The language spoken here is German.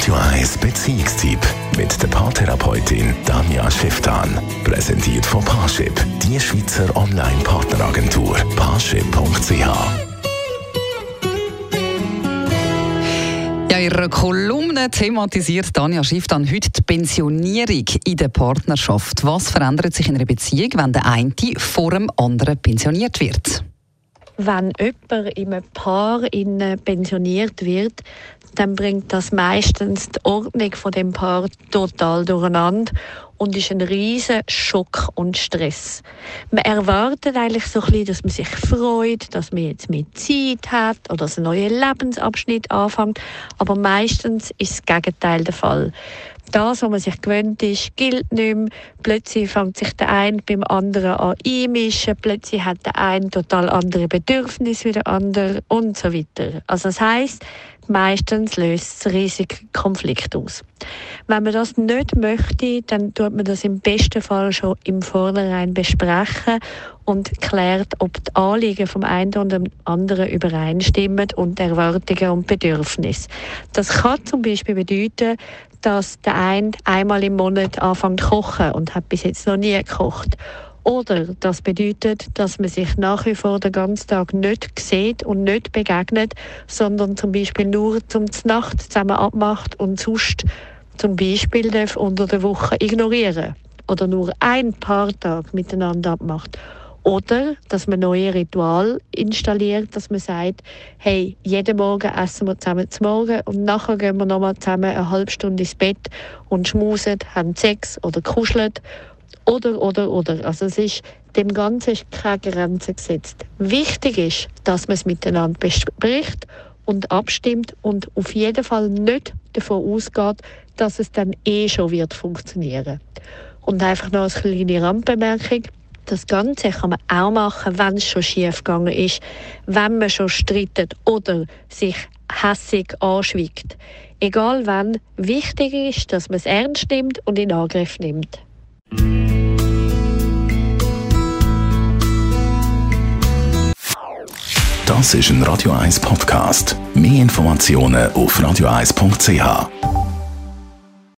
Radio 1 Beziehungstyp mit der Paartherapeutin Danja Schifftan. Präsentiert von Paarship, die Schweizer Online-Partneragentur. Paarship.ch in ihrer Kolumne thematisiert Danja Schiff dann heute die Pensionierung in der Partnerschaft. Was verändert sich in einer Beziehung, wenn der eine vor dem anderen pensioniert wird? Wenn jemand in einem Paar pensioniert wird, dann bringt das meistens die Ordnung von dem Paar total durcheinander und ist ein riesen Schock und Stress. Man erwartet eigentlich so ein bisschen, dass man sich freut, dass man jetzt mehr Zeit hat oder dass ein neuer Lebensabschnitt anfängt, aber meistens ist das Gegenteil der Fall das, was man sich gewöhnt ist, gilt nicht mehr. Plötzlich fängt sich der eine beim anderen an einmischen. Plötzlich hat der eine total andere Bedürfnisse wie der andere und so weiter. Also das heisst, meistens löst es riesige Konflikt aus. Wenn man das nicht möchte, dann tut man das im besten Fall schon im Vornherein besprechen und klärt, ob die Anliegen vom einen oder dem anderen übereinstimmen und Erwartungen und Bedürfnisse. Das kann zum Beispiel bedeuten, dass der eine einmal im Monat anfängt zu kochen und hat bis jetzt noch nie gekocht. Oder das bedeutet, dass man sich nach wie vor den ganzen Tag nicht sieht und nicht begegnet, sondern zum Beispiel nur zum Nacht zusammen abmacht und sonst zum Beispiel unter der Woche ignorieren oder nur ein paar Tage miteinander abmacht. Oder dass man neue Ritual installiert, dass man sagt, hey, jeden Morgen essen wir zusammen zum Morgen und nachher gehen wir nochmal zusammen eine halbe Stunde ins Bett und schmusen, haben Sex oder kuscheln. Oder, oder, oder. Also es ist, dem Ganzen ist keine Grenze gesetzt. Wichtig ist, dass man es miteinander bespricht und abstimmt und auf jeden Fall nicht davon ausgeht, dass es dann eh schon wird funktionieren. Und einfach noch eine kleine Randbemerkung. Das Ganze kann man auch machen, wenn es schon schief gegangen ist, wenn man schon streitet oder sich hässig anschweigt. Egal wann, wichtig ist, dass man es ernst nimmt und in Angriff nimmt. Das ist ein Radio 1 Podcast. Mehr Informationen auf radio1.ch.